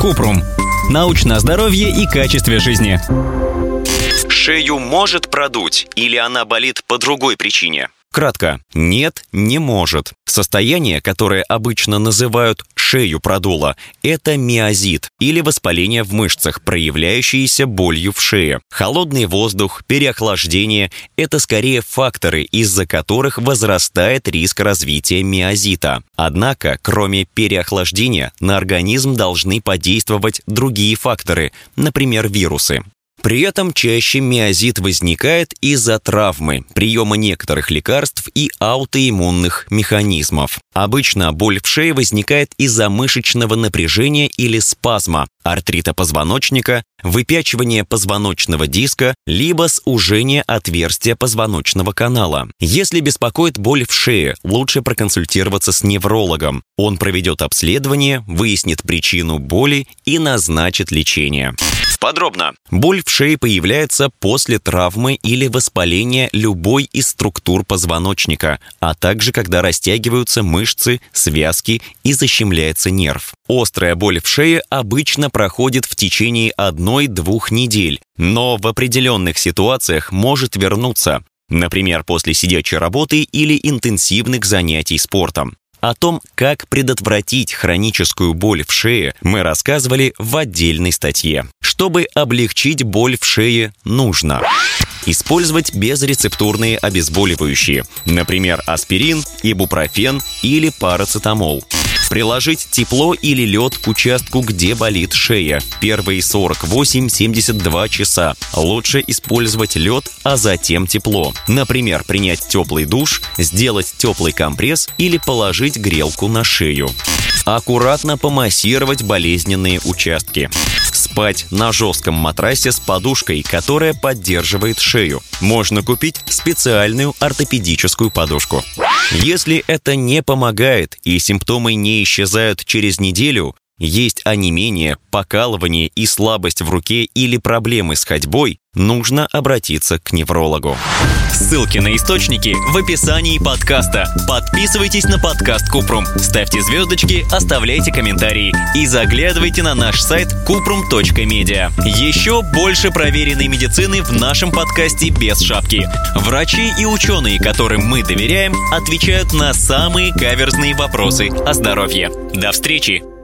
Купрум. Научное здоровье и качестве жизни. Шею может продуть или она болит по другой причине? Кратко, нет, не может. Состояние, которое обычно называют шею продуло, это миозит или воспаление в мышцах, проявляющиеся болью в шее. Холодный воздух, переохлаждение – это скорее факторы, из-за которых возрастает риск развития миозита. Однако, кроме переохлаждения, на организм должны подействовать другие факторы, например, вирусы. При этом чаще миозит возникает из-за травмы, приема некоторых лекарств и аутоиммунных механизмов. Обычно боль в шее возникает из-за мышечного напряжения или спазма, артрита позвоночника, выпячивания позвоночного диска, либо сужения отверстия позвоночного канала. Если беспокоит боль в шее, лучше проконсультироваться с неврологом. Он проведет обследование, выяснит причину боли и назначит лечение. Подробно. Боль в шее появляется после травмы или воспаления любой из структур позвоночника, а также когда растягиваются мышцы, связки и защемляется нерв. Острая боль в шее обычно проходит в течение одной-двух недель, но в определенных ситуациях может вернуться, например, после сидячей работы или интенсивных занятий спортом. О том, как предотвратить хроническую боль в шее, мы рассказывали в отдельной статье. Чтобы облегчить боль в шее, нужно использовать безрецептурные обезболивающие, например, аспирин, ибупрофен или парацетамол. Приложить тепло или лед к участку, где болит шея. Первые 48-72 часа. Лучше использовать лед, а затем тепло. Например, принять теплый душ, сделать теплый компресс или положить грелку на шею. Аккуратно помассировать болезненные участки. Спать на жестком матрасе с подушкой, которая поддерживает шею. Можно купить специальную ортопедическую подушку. Если это не помогает и симптомы не исчезают через неделю, есть онемение, покалывание и слабость в руке или проблемы с ходьбой, нужно обратиться к неврологу. Ссылки на источники в описании подкаста. Подписывайтесь на подкаст Купрум, ставьте звездочки, оставляйте комментарии и заглядывайте на наш сайт kuprum.media. Еще больше проверенной медицины в нашем подкасте без шапки. Врачи и ученые, которым мы доверяем, отвечают на самые каверзные вопросы о здоровье. До встречи!